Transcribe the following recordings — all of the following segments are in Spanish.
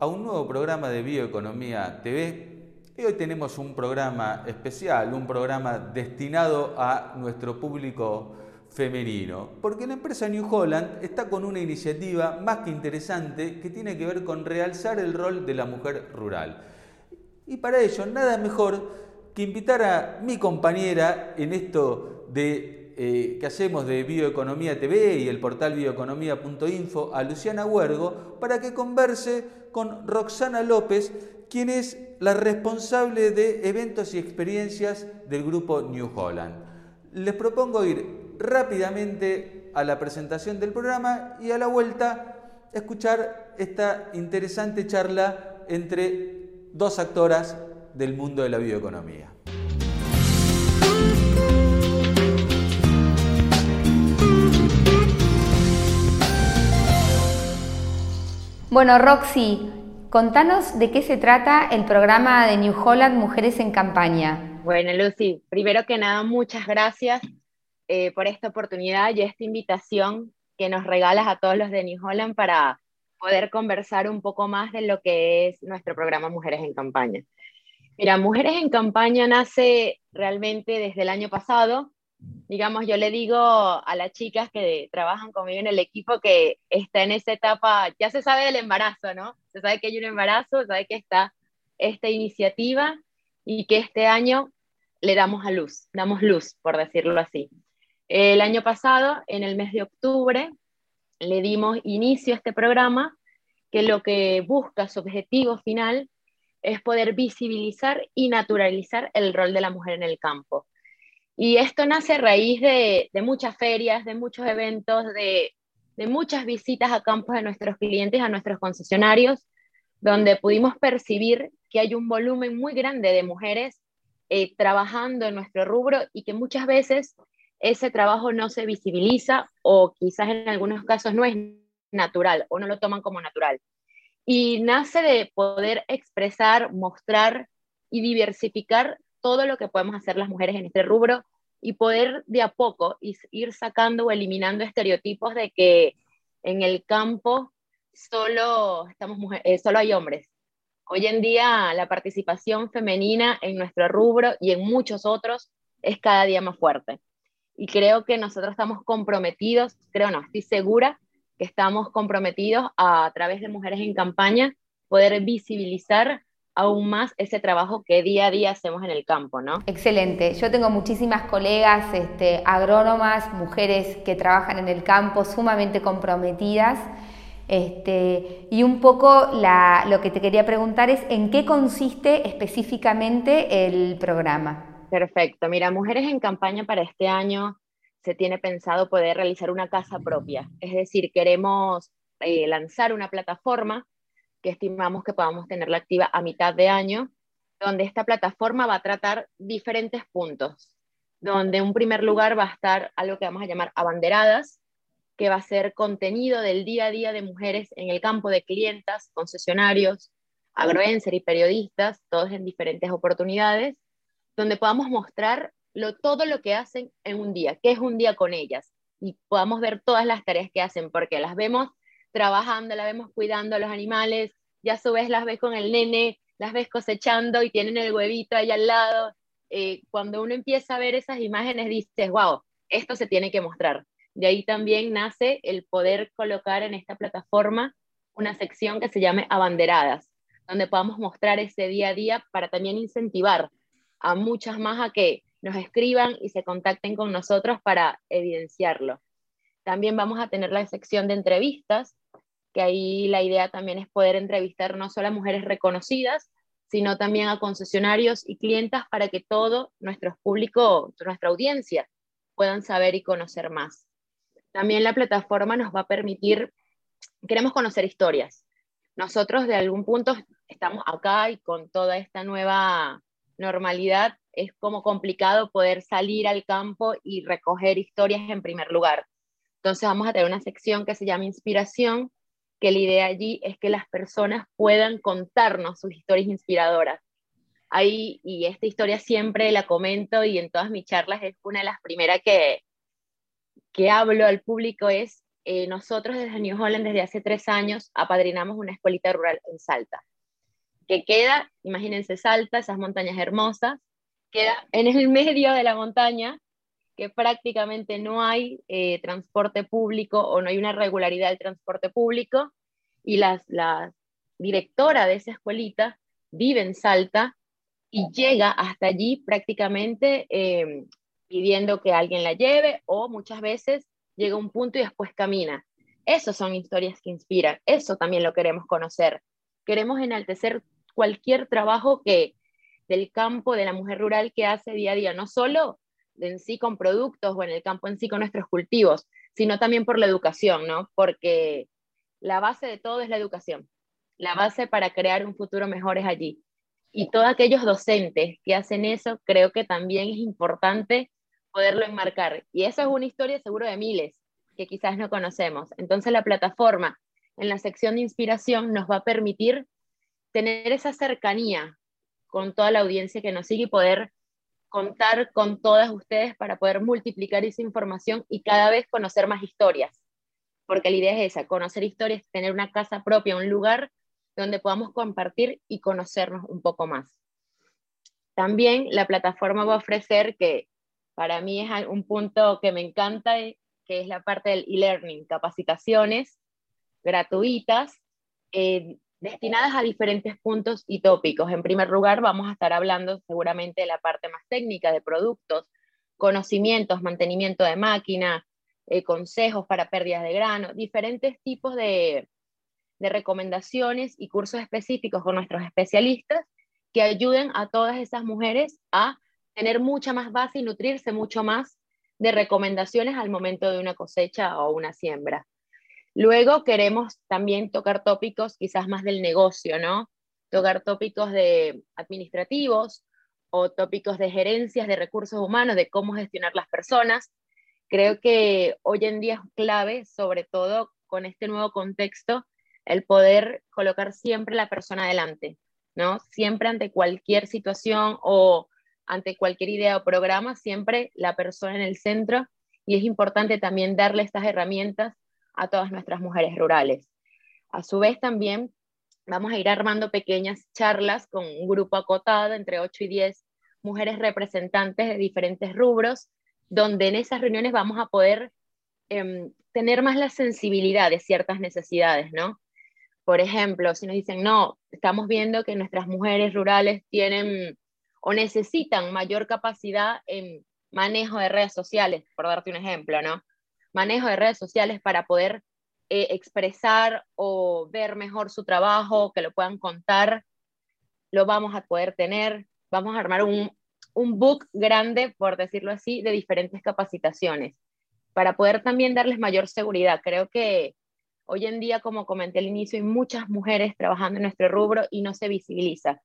a un nuevo programa de Bioeconomía TV. Y hoy tenemos un programa especial, un programa destinado a nuestro público femenino, porque la empresa New Holland está con una iniciativa más que interesante que tiene que ver con realzar el rol de la mujer rural. Y para ello, nada mejor que invitar a mi compañera en esto de eh, que hacemos de Bioeconomía TV y el portal bioeconomía.info a Luciana Huergo para que converse con Roxana López, quien es la responsable de eventos y experiencias del grupo New Holland. Les propongo ir rápidamente a la presentación del programa y a la vuelta escuchar esta interesante charla entre dos actoras del mundo de la bioeconomía. Bueno, Roxy, contanos de qué se trata el programa de New Holland Mujeres en Campaña. Bueno, Lucy, primero que nada, muchas gracias eh, por esta oportunidad y esta invitación que nos regalas a todos los de New Holland para poder conversar un poco más de lo que es nuestro programa Mujeres en Campaña. Mira, Mujeres en Campaña nace realmente desde el año pasado digamos, yo le digo a las chicas que trabajan conmigo en el equipo que está en esa etapa, ya se sabe del embarazo, ¿no? Se sabe que hay un embarazo, se sabe que está esta iniciativa y que este año le damos a luz, damos luz, por decirlo así. El año pasado, en el mes de octubre, le dimos inicio a este programa que lo que busca, su objetivo final, es poder visibilizar y naturalizar el rol de la mujer en el campo y esto nace a raíz de, muchas ferias, de muchos eventos, de, muchas visitas a campos de nuestros clientes, a nuestros concesionarios, donde pudimos percibir que hay un volumen muy grande de mujeres eh, trabajando en nuestro rubro y que muchas veces ese trabajo no se visibiliza o quizás en algunos casos no es natural o no lo toman como natural. Y nace de poder expresar, mostrar y diversificar todo lo que podemos hacer las mujeres en este rubro y poder de a poco ir sacando o eliminando estereotipos de que en el campo solo, estamos eh, solo hay hombres. Hoy en día la participación femenina en nuestro rubro y en muchos otros es cada día más fuerte. Y creo que nosotros estamos comprometidos, creo no, estoy segura que estamos comprometidos a través de Mujeres en Campaña poder visibilizar aún más ese trabajo que día a día hacemos en el campo, ¿no? Excelente. Yo tengo muchísimas colegas este, agrónomas, mujeres que trabajan en el campo, sumamente comprometidas. Este, y un poco lo que te quería preguntar es en qué consiste específicamente el programa. Perfecto. Mira, Mujeres en Campaña para este año se tiene pensado poder realizar una casa propia. Es decir, queremos eh, lanzar una plataforma que estimamos que podamos tenerla activa a mitad de año, donde esta plataforma va a tratar diferentes puntos, donde en primer lugar va a estar algo que vamos a llamar abanderadas, que va a ser contenido del día a día de mujeres en el campo de clientas, concesionarios, agroenser y periodistas, todos en diferentes oportunidades, donde podamos mostrar todo lo que hacen en un día, qué es un día con ellas, y podamos ver todas las tareas que hacen, porque las vemos trabajando, la vemos cuidando a los animales, ya a su vez las ves con el nene, las ves cosechando y tienen el huevito ahí al lado. Eh, cuando uno empieza a ver esas imágenes, dices, wow, esto se tiene que mostrar. De ahí también nace el poder colocar en esta plataforma una sección que se llame Abanderadas, donde podamos mostrar ese día a día para también incentivar a muchas más a que nos escriban y se contacten con nosotros para evidenciarlo. También vamos a tener la sección de entrevistas, que ahí la idea también es poder entrevistar no solo a mujeres reconocidas, sino también a concesionarios y clientas para que todo nuestro público, nuestra audiencia, puedan saber y conocer más. También la plataforma nos va a permitir, queremos conocer historias. Nosotros de algún punto estamos acá y con toda esta nueva normalidad es como complicado poder salir al campo y recoger historias en primer lugar. Entonces vamos a tener una sección que se llama Inspiración, que la idea allí es que las personas puedan contarnos sus historias inspiradoras. Ahí, y esta historia siempre la comento y en todas mis charlas es una de las primeras que, que hablo al público, es eh, nosotros desde New Holland, desde hace tres años, apadrinamos una escuelita rural en Salta, que queda, imagínense Salta, esas montañas hermosas, queda en el medio de la montaña, que prácticamente no hay eh, transporte público o no hay una regularidad del transporte público, y las, la directora de esa escuelita vive en Salta y llega hasta allí prácticamente eh, pidiendo que alguien la lleve o muchas veces llega a un punto y después camina. Esas son historias que inspiran, eso también lo queremos conocer. Queremos enaltecer cualquier trabajo que del campo de la mujer rural que hace día a día, no solo en sí con productos o en el campo en sí con nuestros cultivos, sino también por la educación, ¿no? Porque la base de todo es la educación. La base para crear un futuro mejor es allí. Y todos aquellos docentes que hacen eso, creo que también es importante poderlo enmarcar. Y eso es una historia seguro de miles que quizás no conocemos. Entonces la plataforma en la sección de inspiración nos va a permitir tener esa cercanía con toda la audiencia que nos sigue y poder contar con todas ustedes para poder multiplicar esa información y cada vez conocer más historias. Porque la idea es esa, conocer historias, tener una casa propia, un lugar donde podamos compartir y conocernos un poco más. También la plataforma va a ofrecer que para mí es un punto que me encanta, eh, que es la parte del e-learning, capacitaciones gratuitas eh, destinadas a diferentes puntos y tópicos. En primer lugar, vamos a estar hablando seguramente de la parte más técnica de productos, conocimientos, mantenimiento de máquina, eh, consejos para pérdidas de grano, diferentes tipos de, de recomendaciones y cursos específicos con nuestros especialistas que ayuden a todas esas mujeres a tener mucha más base y nutrirse mucho más de recomendaciones al momento de una cosecha o una siembra. Luego queremos también tocar tópicos quizás más del negocio, ¿no? Tocar tópicos de administrativos o tópicos de gerencias de recursos humanos, de cómo gestionar las personas. Creo que hoy en día es clave, sobre todo con este nuevo contexto, el poder colocar siempre la persona adelante, ¿no? Siempre ante cualquier situación o ante cualquier idea o programa, siempre la persona en el centro y es importante también darle estas herramientas a todas nuestras mujeres rurales. A su vez también vamos a ir armando pequeñas charlas con un grupo acotado entre 8 y 10 mujeres representantes de diferentes rubros, donde en esas reuniones vamos a poder em, tener más la sensibilidad de ciertas necesidades, ¿no? Por ejemplo, si nos dicen, no, estamos viendo que nuestras mujeres rurales tienen o necesitan mayor capacidad en manejo de redes sociales, por darte un ejemplo, ¿no? Manejo de redes sociales para poder eh, expresar o ver mejor su trabajo, que lo puedan contar, lo vamos a poder tener. Vamos a armar un, un book grande, por decirlo así, de diferentes capacitaciones, para poder también darles mayor seguridad. Creo que hoy en día, como comenté al inicio, hay muchas mujeres trabajando en nuestro rubro y no se visibiliza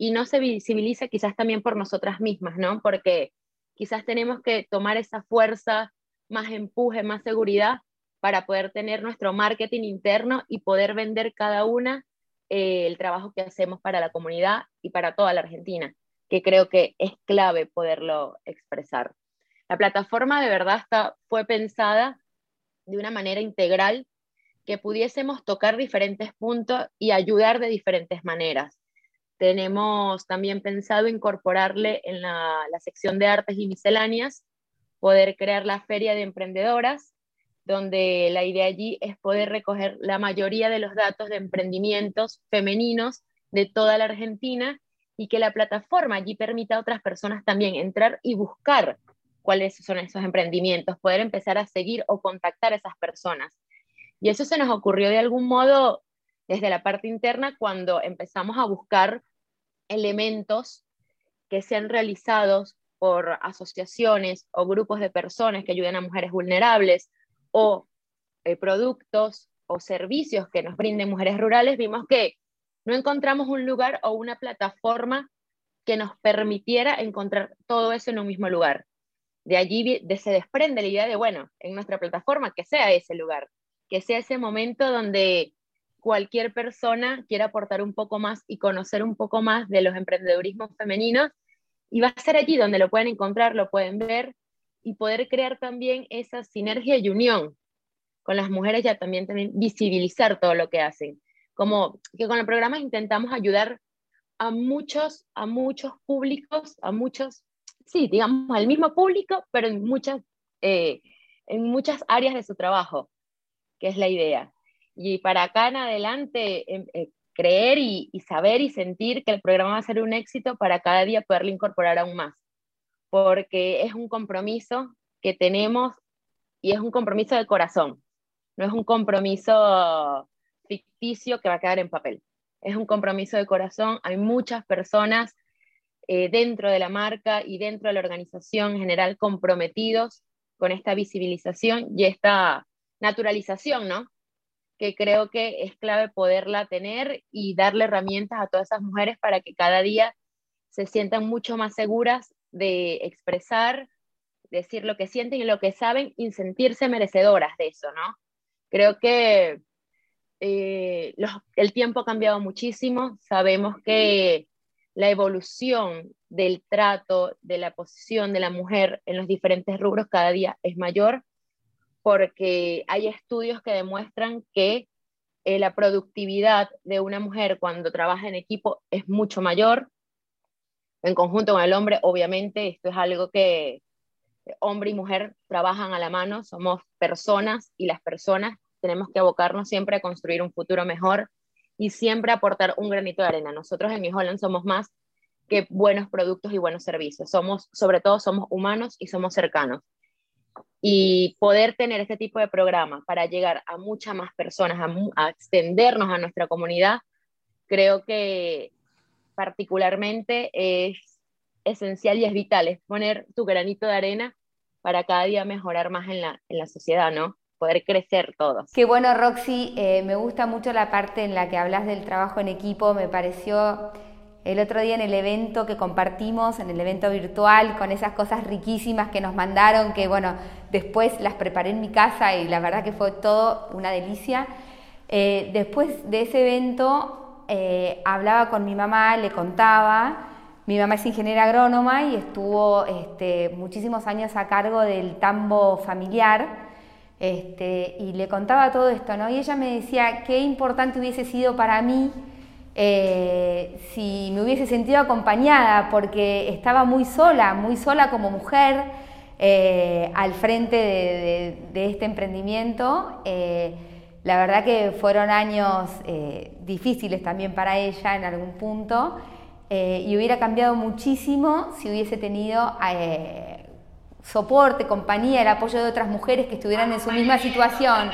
y no se visibiliza quizás también por nosotras mismas, ¿no? Porque quizás tenemos que tomar esa fuerza, más empuje, más seguridad para poder tener nuestro marketing interno y poder vender cada una eh, el trabajo que hacemos para la comunidad y para toda la Argentina, que creo que es clave poderlo expresar. La plataforma de verdad está, fue pensada de una manera integral que pudiésemos tocar diferentes puntos y ayudar de diferentes maneras. Tenemos también pensado incorporarle en la, sección de artes y misceláneas, poder crear la feria de emprendedoras, donde la idea allí es poder recoger la mayoría de los datos de emprendimientos femeninos de toda la Argentina y que la plataforma allí permita a otras personas también entrar y buscar cuáles son esos emprendimientos, poder empezar a seguir o contactar a esas personas. Y eso se nos ocurrió de algún modo desde la parte interna cuando empezamos a buscar elementos que sean realizados por asociaciones o grupos de personas que ayuden a mujeres vulnerables o eh, productos o servicios que nos brinden mujeres rurales, vimos que no encontramos un lugar o una plataforma que nos permitiera encontrar todo eso en un mismo lugar. De allí se desprende la idea de, bueno, en nuestra plataforma, que sea ese lugar, que sea ese momento donde cualquier persona quiera aportar un poco más y conocer un poco más de los emprendedurismos femeninos. Y va a ser allí donde lo pueden encontrar, lo pueden ver y poder crear también esa sinergia y unión con las mujeres ya también, también visibilizar todo lo que hacen. Como que con el programa intentamos ayudar a muchos, a muchos públicos, a muchos, sí, digamos, al mismo público, pero en muchas, eh, en muchas áreas de su trabajo, que es la idea. Y para acá en adelante, em, eh, creer y, saber y sentir que el programa va a ser un éxito para cada día poderlo incorporar aún más, porque es un compromiso que tenemos y es un compromiso de corazón, no es un compromiso ficticio que va a quedar en papel, es un compromiso de corazón, hay muchas personas eh, dentro de la marca y dentro de la organización en general comprometidos con esta visibilización y esta naturalización, ¿no? Que creo que es clave poderla tener y darle herramientas a todas esas mujeres para que cada día se sientan mucho más seguras de expresar, decir lo que sienten y lo que saben y sentirse merecedoras de eso, ¿no? Creo que eh, el tiempo ha cambiado muchísimo, sabemos que la evolución del trato, de la posición de la mujer en los diferentes rubros cada día es mayor, porque hay estudios que demuestran que eh, la productividad de una mujer cuando trabaja en equipo es mucho mayor. En conjunto con el hombre, obviamente, esto es algo que hombre y mujer trabajan a la mano, somos personas y las personas tenemos que abocarnos siempre a construir un futuro mejor y siempre aportar un granito de arena. Nosotros en New Holland somos más que buenos productos y buenos servicios. Somos, sobre todo, somos humanos y somos cercanos. Y poder tener este tipo de programa para llegar a muchas más personas, a, a extendernos a nuestra comunidad, creo que particularmente es esencial y es vital, es poner tu granito de arena para cada día mejorar más en la, en la sociedad, ¿no? poder crecer todos. Qué bueno, Roxy, eh, me gusta mucho la parte en la que hablas del trabajo en equipo, me pareció el otro día en el evento que compartimos, en el evento virtual, con esas cosas riquísimas que nos mandaron, que bueno, después las preparé en mi casa y la verdad que fue todo una delicia. Eh, después de ese evento eh, hablaba con mi mamá, le contaba, mi mamá es ingeniera agrónoma y estuvo este, muchísimos años a cargo del tambo familiar este, y le contaba todo esto, ¿no? Y ella me decía qué importante hubiese sido para mí eh, si me hubiese sentido acompañada, porque estaba muy sola, muy sola como mujer eh, al frente de, este emprendimiento. Eh, la verdad que fueron años difíciles también para ella en algún punto y hubiera cambiado muchísimo si hubiese tenido soporte, compañía, el apoyo de otras mujeres que estuvieran en su misma situación.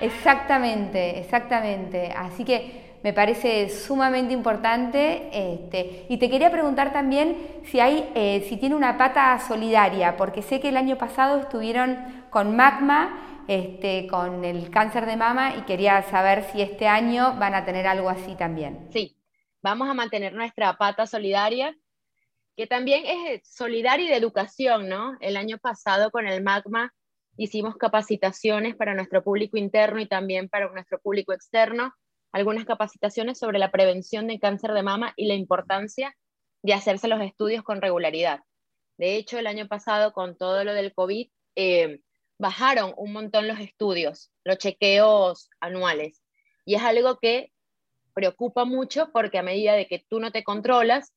Exactamente, exactamente. Así que me parece sumamente importante. Este, y te quería preguntar también si hay, eh, si tiene una pata solidaria, porque sé que el año pasado estuvieron con Magma, este, con el cáncer de mama, y quería saber si este año van a tener algo así también. Sí, vamos a mantener nuestra pata solidaria que también es solidario y de educación, ¿no? El año pasado con el MAGMA hicimos capacitaciones para nuestro público interno y también para nuestro público externo, algunas capacitaciones sobre la prevención de cáncer de mama y la importancia de hacerse los estudios con regularidad. De hecho, el año pasado, con todo lo del COVID, eh, bajaron un montón los estudios, los chequeos anuales. Y es algo que preocupa mucho porque a medida de que tú no te controlas,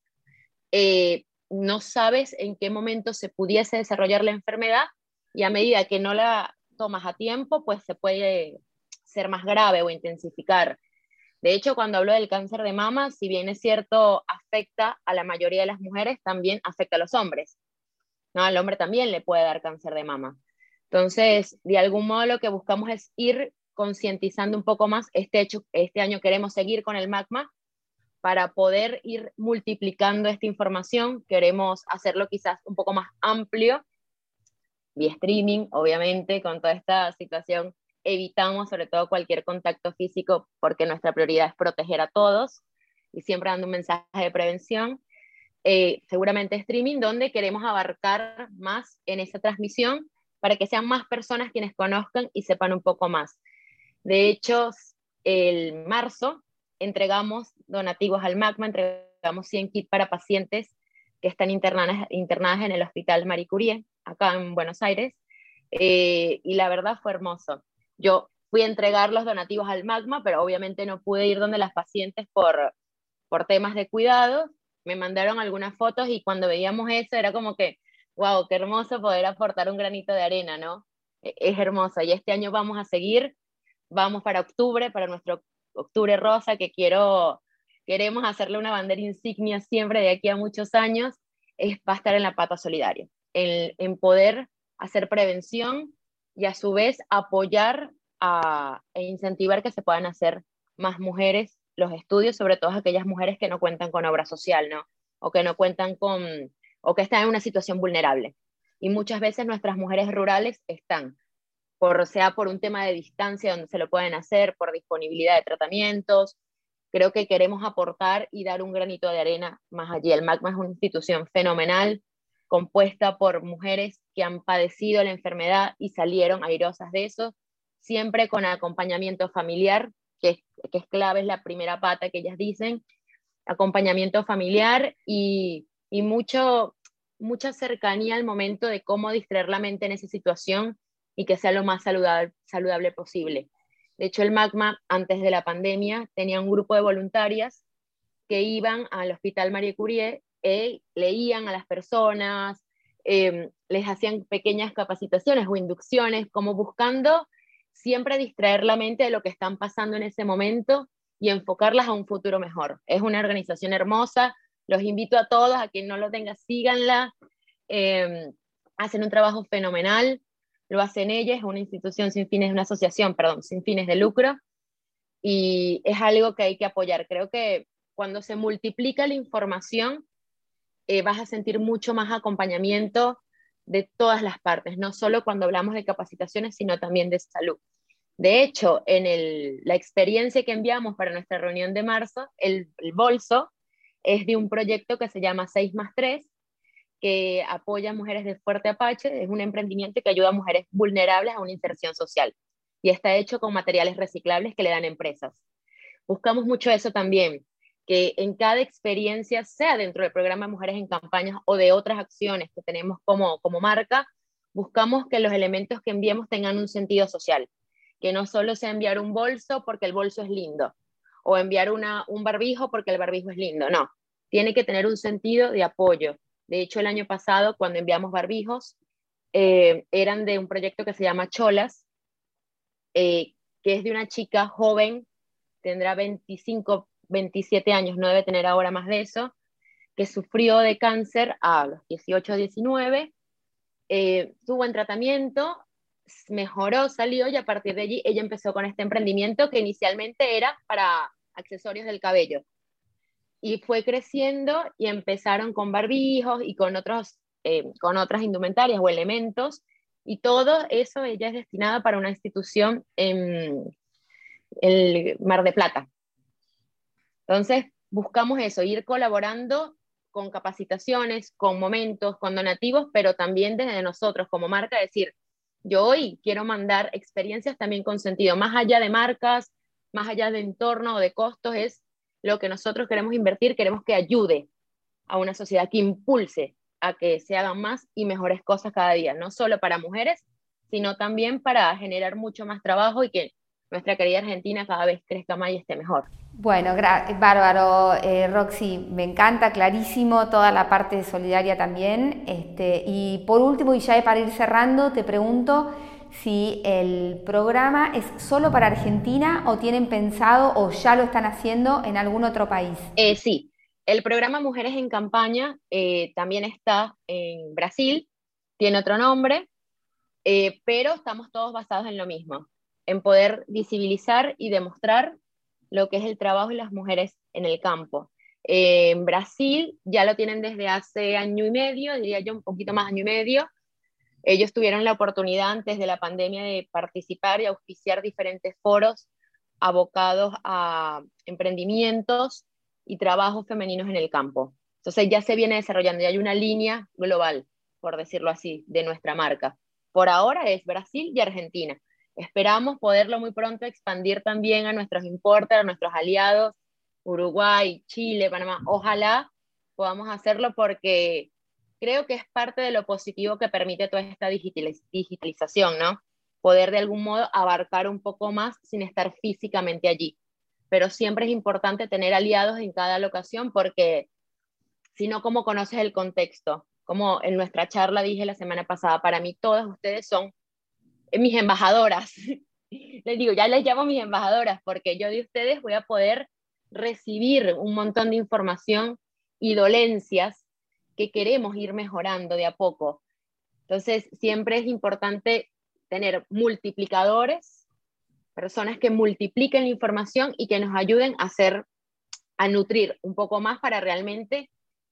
eh, no sabes en qué momento se pudiese desarrollar la enfermedad y a medida que no la tomas a tiempo, pues se puede ser más grave o intensificar. De hecho, cuando hablo del cáncer de mama, si bien es cierto, afecta a la mayoría de las mujeres, también afecta a los hombres. ¿no? Al hombre también le puede dar cáncer de mama. Entonces, de algún modo lo que buscamos es ir concientizando un poco más. Este, hecho, este año queremos seguir con el magma para poder ir multiplicando esta información, queremos hacerlo quizás un poco más amplio, vía streaming, obviamente, con toda esta situación evitamos sobre todo cualquier contacto físico porque nuestra prioridad es proteger a todos y siempre dando un mensaje de prevención. Eh, seguramente streaming, donde queremos abarcar más en esa transmisión para que sean más personas quienes conozcan y sepan un poco más. De hecho, el marzo entregamos donativos al MACMA, entregamos 100 kits para pacientes que están internadas, internadas en el Hospital Marie Curie, acá en Buenos Aires, eh, y la verdad fue hermoso. Yo fui a entregar los donativos al magma, pero obviamente no pude ir donde las pacientes por, por temas de cuidado. Me mandaron algunas fotos y cuando veíamos eso era como que, wow, qué hermoso poder aportar un granito de arena, ¿no? E, es hermoso. Y este año vamos a seguir, vamos para octubre, para nuestro octubre rosa, que quiero, queremos hacerle una bandera insignia siempre de aquí a muchos años, es, va estar en la pata solidaria, en, en poder hacer prevención y a su vez apoyar e incentivar que se puedan hacer más mujeres los estudios, sobre todo aquellas mujeres que no cuentan con obra social, ¿no? O que no cuentan con, o que están en una situación vulnerable. Y muchas veces nuestras mujeres rurales están, por, sea por un tema de distancia donde se lo pueden hacer, por disponibilidad de tratamientos. Creo que queremos aportar y dar un granito de arena más allí. El MACMA es una institución fenomenal, compuesta por mujeres que han padecido la enfermedad y salieron airosas de eso, siempre con acompañamiento familiar, que, que, es clave, es la primera pata que ellas dicen, acompañamiento familiar y, y mucho, mucha cercanía al momento de cómo distraer la mente en esa situación y que sea lo más saludable, saludable posible. De hecho, el MACMA, antes de la pandemia, tenía un grupo de voluntarias que iban al Hospital Marie Curie e leían a las personas, eh, les hacían pequeñas capacitaciones o inducciones, como buscando siempre distraer la mente de lo que están pasando en ese momento y enfocarlas a un futuro mejor. Es una organización hermosa, los invito a todos, a quien no lo tenga, síganla. Eh, hacen un trabajo fenomenal, lo hacen ellas, es una institución sin fines, una asociación, perdón, sin fines de lucro, y es algo que hay que apoyar. Creo que cuando se multiplica la información, eh, vas a sentir mucho más acompañamiento de todas las partes, no solo cuando hablamos de capacitaciones, sino también de salud. De hecho, en la experiencia que enviamos para nuestra reunión de marzo, el, bolso es de un proyecto que se llama 6 más 3, que apoya a mujeres de Fuerte Apache, es un emprendimiento que ayuda a mujeres vulnerables a una inserción social y está hecho con materiales reciclables que le dan empresas. Buscamos mucho eso también, que en cada experiencia, sea dentro del programa Mujeres en Campañas o de otras acciones que tenemos como, como marca, buscamos que los elementos que enviemos tengan un sentido social, que no solo sea enviar un bolso porque el bolso es lindo, o enviar una, un barbijo porque el barbijo es lindo, no, tiene que tener un sentido de apoyo. De hecho, el año pasado, cuando enviamos barbijos, eh, eran de un proyecto que se llama Cholas, eh, que es de una chica joven, tendrá 25, 27 años, no debe tener ahora más de eso, que sufrió de cáncer a los 18 o 19, eh, tuvo en tratamiento, mejoró, salió y a partir de allí ella empezó con este emprendimiento que inicialmente era para accesorios del cabello. Y fue creciendo y empezaron con barbijos y con, otros, eh, con otras indumentarias o elementos y todo eso ella es destinada para una institución en el Mar de Plata, entonces, buscamos eso, ir colaborando con capacitaciones, con momentos, con donativos, pero también desde nosotros como marca, decir, yo hoy quiero mandar experiencias también con sentido, más allá de marcas, más allá de entorno o de costos, es lo que nosotros queremos invertir, queremos que ayude a una sociedad que impulse a que se hagan más y mejores cosas cada día, no solo para mujeres, sino también para generar mucho más trabajo y que nuestra querida Argentina cada vez crezca más y esté mejor. Bueno, bárbaro, eh, Roxy, me encanta, clarísimo, toda la parte solidaria también. Este, y por último, y ya para ir cerrando, te pregunto si el programa es solo para Argentina o tienen pensado o ya lo están haciendo en algún otro país. Eh, sí, el programa Mujeres en Campaña eh, también está en Brasil, tiene otro nombre, pero estamos todos basados en lo mismo, en poder visibilizar y demostrar lo que es el trabajo de las mujeres en el campo. Eh, en Brasil ya lo tienen desde hace año y medio, diría yo un poquito más año y medio. Ellos tuvieron la oportunidad antes de la pandemia de participar y auspiciar diferentes foros abocados a emprendimientos y trabajos femeninos en el campo. Entonces ya se viene desarrollando, ya hay una línea global, por decirlo así, de nuestra marca. Por ahora es Brasil y Argentina. Esperamos poderlo muy pronto expandir también a nuestros importers, a nuestros aliados, Uruguay, Chile, Panamá. Ojalá podamos hacerlo porque creo que es parte de lo positivo que permite toda esta digitalización, ¿no? poder de algún modo abarcar un poco más sin estar físicamente allí. Pero siempre es importante tener aliados en cada locación porque si no, ¿cómo conoces el contexto? Como en nuestra charla dije la semana pasada, para mí todas ustedes son mis embajadoras. les digo, ya les llamo mis embajadoras porque yo de ustedes voy a poder recibir un montón de información y dolencias que queremos ir mejorando de a poco. Entonces, siempre es importante tener multiplicadores, personas que multipliquen la información y que nos ayuden a hacer, a nutrir un poco más para realmente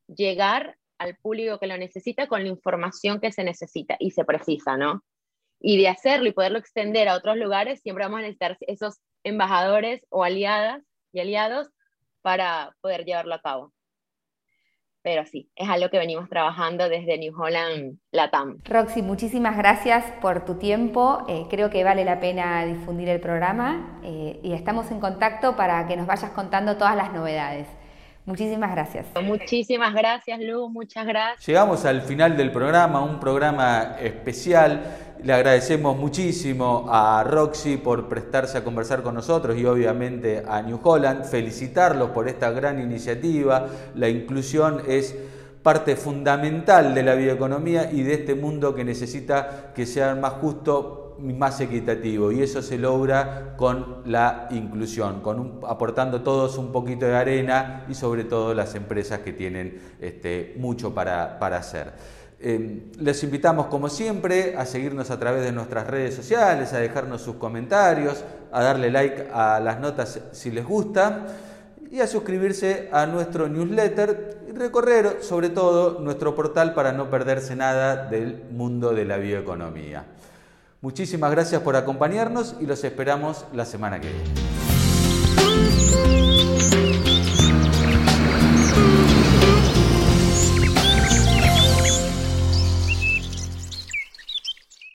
llegar al público que lo necesita con la información que se necesita y se precisa, ¿no? Y de hacerlo y poderlo extender a otros lugares, siempre vamos a necesitar esos embajadores o aliadas y aliados para poder llevarlo a cabo pero sí, es algo que venimos trabajando desde New Holland Latam. Roxy, muchísimas gracias por tu tiempo. Eh, creo que vale la pena difundir el programa eh, y estamos en contacto para que nos vayas contando todas las novedades. Muchísimas gracias. Muchísimas gracias, Luz, muchas gracias. Llegamos al final del programa, un programa especial. Le agradecemos muchísimo a Roxy por prestarse a conversar con nosotros y obviamente a New Holland. Felicitarlos por esta gran iniciativa. La inclusión es parte fundamental de la bioeconomía y de este mundo que necesita que sea más justo más equitativo y eso se logra con la inclusión, con aportando todos un poquito de arena y sobre todo las empresas que tienen este, mucho para, hacer. Eh, les invitamos como siempre a seguirnos a través de nuestras redes sociales, a dejarnos sus comentarios, a darle like a las notas si les gusta y a suscribirse a nuestro newsletter y recorrer sobre todo nuestro portal para no perderse nada del mundo de la bioeconomía. Muchísimas gracias por acompañarnos y los esperamos la semana que viene.